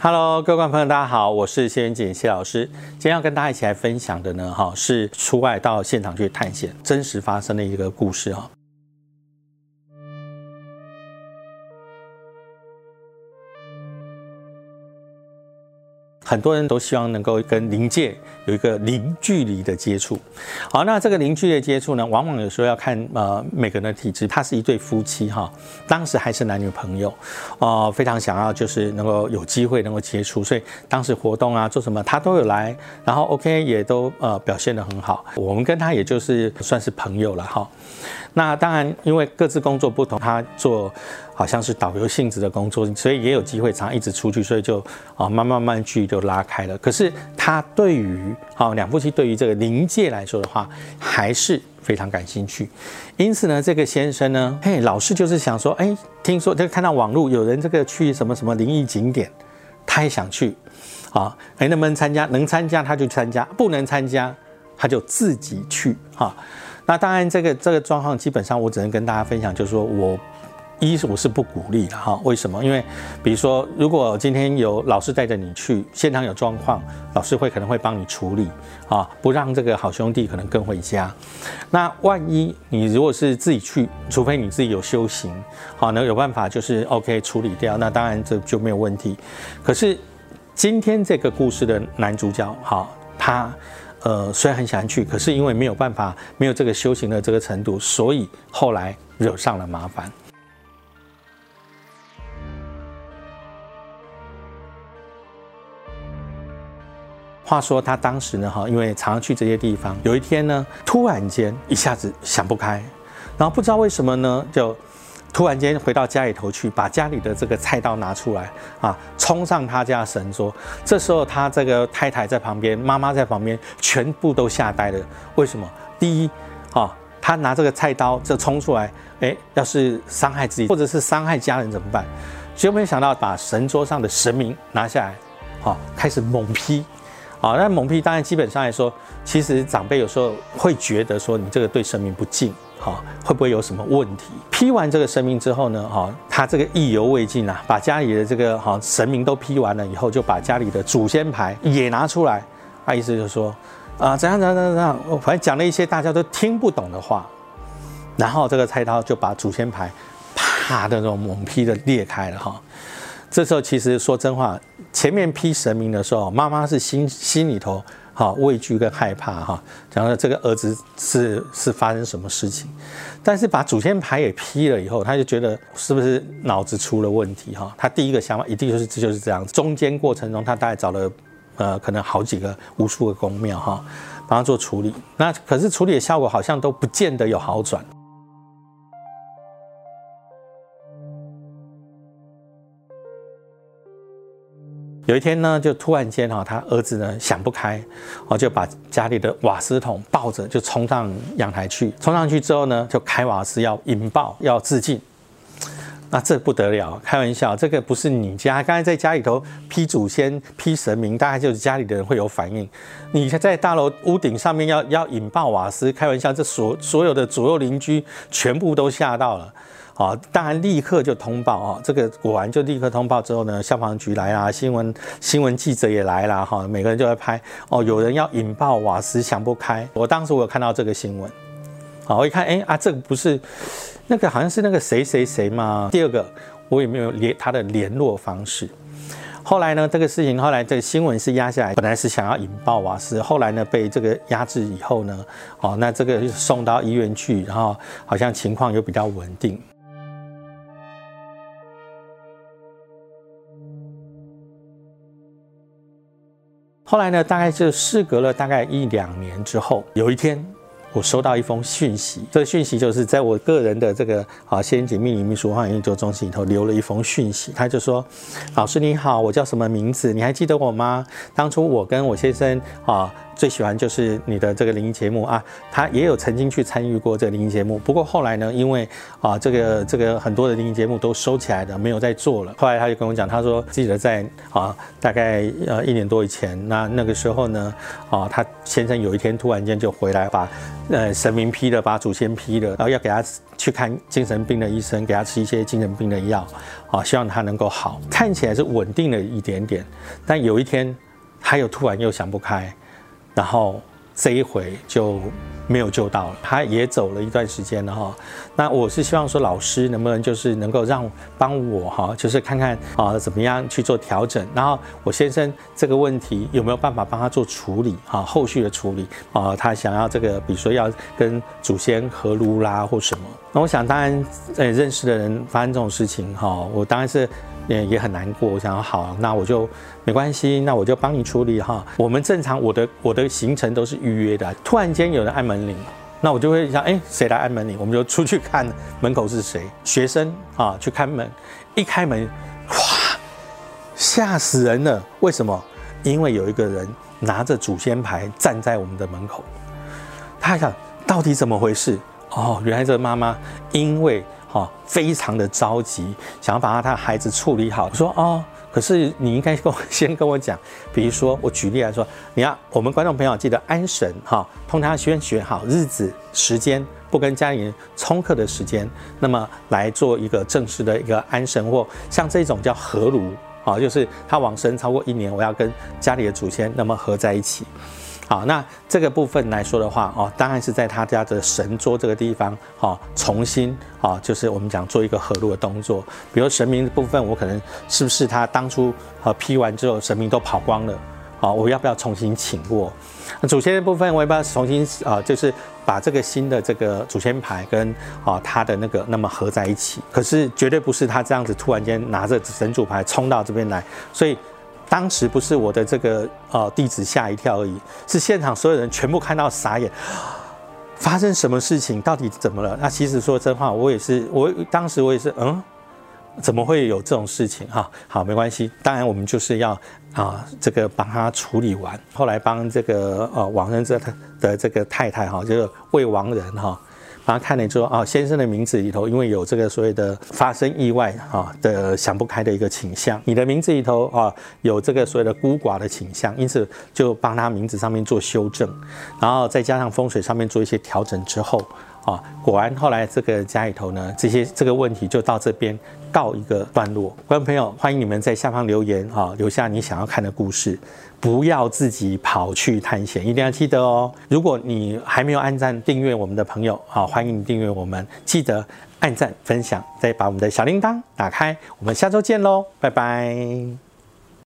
Hello，各位观众朋友，大家好，我是谢元锦谢老师。今天要跟大家一起来分享的呢，哈，是出外到现场去探险，真实发生的一个故事哈。很多人都希望能够跟灵界有一个零距离的接触。好，那这个零距离的接触呢，往往有时候要看呃每个人的体质。他是一对夫妻哈，当时还是男女朋友，哦，非常想要就是能够有机会能够接触，所以当时活动啊做什么他都有来，然后 OK 也都呃表现得很好。我们跟他也就是算是朋友了哈。那当然因为各自工作不同，他做。好像是导游性质的工作，所以也有机会常一直出去，所以就啊慢慢慢聚就就拉开了。可是他对于啊两夫妻对于这个灵界来说的话，还是非常感兴趣。因此呢，这个先生呢，嘿，老是就是想说，哎，听说就看到网络有人这个去什么什么灵异景点，他也想去啊，哎，能不能参加？能参加他就参加，不能参加他就自己去哈。那当然，这个这个状况基本上我只能跟大家分享，就是说我。一是我是不鼓励的哈，为什么？因为比如说，如果今天有老师带着你去现场有状况，老师会可能会帮你处理啊，不让这个好兄弟可能跟回家。那万一你如果是自己去，除非你自己有修行，好能有办法就是 OK 处理掉，那当然这就没有问题。可是今天这个故事的男主角，哈，他呃虽然很想去，可是因为没有办法，没有这个修行的这个程度，所以后来惹上了麻烦。话说他当时呢，哈，因为常常去这些地方，有一天呢，突然间一下子想不开，然后不知道为什么呢，就突然间回到家里头去，把家里的这个菜刀拿出来啊，冲上他家神桌。这时候他这个太太在旁边，妈妈在旁边，全部都吓呆了。为什么？第一，啊，他拿这个菜刀这冲出来，哎，要是伤害自己或者是伤害家人怎么办？结果没想到把神桌上的神明拿下来，好，开始猛劈。啊，那蒙批当然基本上来说，其实长辈有时候会觉得说你这个对神明不敬，哈，会不会有什么问题？批完这个神明之后呢，哈，他这个意犹未尽啊，把家里的这个哈神明都批完了以后，就把家里的祖先牌也拿出来，他意思就是说，啊，怎样怎样怎样怎样，反正讲了一些大家都听不懂的话，然后这个菜刀就把祖先牌啪的那种猛劈的裂开了哈。这时候其实说真话，前面批神明的时候，妈妈是心心里头哈畏惧跟害怕哈，讲了这个儿子是是发生什么事情，但是把祖先牌也批了以后，他就觉得是不是脑子出了问题哈？他第一个想法一定就是这就是这样子。中间过程中，他大概找了呃可能好几个无数个公庙哈，帮他做处理，那可是处理的效果好像都不见得有好转。有一天呢，就突然间哈，他儿子呢想不开，哦，就把家里的瓦斯桶抱着就冲上阳台去。冲上去之后呢，就开瓦斯要引爆要自尽。那这不得了，开玩笑，这个不是你家，刚才在家里头批祖先批神明，大概就是家里的人会有反应。你在大楼屋顶上面要要引爆瓦斯，开玩笑，这所所有的左右邻居全部都吓到了。啊，当然立刻就通报啊，这个果然就立刻通报之后呢，消防局来啦，新闻新闻记者也来了哈，每个人就在拍哦，有人要引爆瓦斯想不开，我当时我有看到这个新闻，好，我一看，哎啊，这个不是那个好像是那个谁谁谁嘛？第二个我也没有联他的联络方式，后来呢，这个事情后来这个新闻是压下来，本来是想要引爆瓦斯，后来呢被这个压制以后呢，哦，那这个送到医院去，然后好像情况又比较稳定。后来呢，大概就事隔了大概一两年之后，有一天我收到一封讯息，这个讯息就是在我个人的这个啊先进秘密秘书化研究中心里头留了一封讯息，他就说：“老师你好，我叫什么名字？你还记得我吗？当初我跟我先生啊最喜欢就是你的这个灵异节目啊，他也有曾经去参与过这个灵异节目，不过后来呢，因为啊这个这个很多的灵异节目都收起来了，没有再做了。后来他就跟我讲，他说记得在啊大概呃一年多以前，那那个时候呢啊他先生有一天突然间就回来，把呃神明批了，把祖先批了，然后要给他去看精神病的医生，给他吃一些精神病的药，啊希望他能够好，看起来是稳定了一点点，但有一天他又突然又想不开。然后这一回就没有救到了，他也走了一段时间了哈。那我是希望说，老师能不能就是能够让帮我哈，就是看看啊怎么样去做调整。然后我先生这个问题有没有办法帮他做处理哈？后续的处理啊，他想要这个，比如说要跟祖先合炉啦或什么。那我想当然，呃，认识的人发生这种事情哈，我当然是。也也很难过，我想好，那我就没关系，那我就帮你处理哈。我们正常，我的我的行程都是预约的。突然间有人按门铃，那我就会想，哎，谁来按门铃？我们就出去看门口是谁，学生啊，去开门。一开门，哇，吓死人了！为什么？因为有一个人拿着祖先牌站在我们的门口。他想，到底怎么回事？哦，原来这个妈妈因为。哈，非常的着急，想要把他的孩子处理好。我说哦，可是你应该跟我先跟我讲，比如说我举例来说，你要我们观众朋友记得安神哈，通常先选好日子时间，不跟家里人冲克的时间，那么来做一个正式的一个安神，或像这种叫合炉啊，就是他往生超过一年，我要跟家里的祖先那么合在一起。好，那这个部分来说的话，哦，当然是在他家的神桌这个地方，哦，重新，哦，就是我们讲做一个合录的动作。比如神明的部分，我可能是不是他当初呃批完之后，神明都跑光了，哦，我要不要重新请过？那祖先的部分，我要不要重新啊，就是把这个新的这个祖先牌跟啊他的那个那么合在一起？可是绝对不是他这样子突然间拿着神主牌冲到这边来，所以。当时不是我的这个呃弟子吓一跳而已，是现场所有人全部看到傻眼，发生什么事情？到底怎么了？那其实说真话，我也是，我当时我也是，嗯，怎么会有这种事情？哈，好，没关系。当然我们就是要啊，这个帮他处理完，后来帮这个呃亡人这的这个太太哈，就是未亡人哈。然后看了之后啊，先生的名字里头，因为有这个所谓的发生意外啊的想不开的一个倾向，你的名字里头啊有这个所谓的孤寡的倾向，因此就帮他名字上面做修正，然后再加上风水上面做一些调整之后啊，果然后来这个家里头呢，这些这个问题就到这边告一个段落。观众朋友，欢迎你们在下方留言啊，留下你想要看的故事。不要自己跑去探险，一定要记得哦。如果你还没有按赞订阅我们的朋友，啊，欢迎你订阅我们，记得按赞分享，再把我们的小铃铛打开。我们下周见喽，拜拜。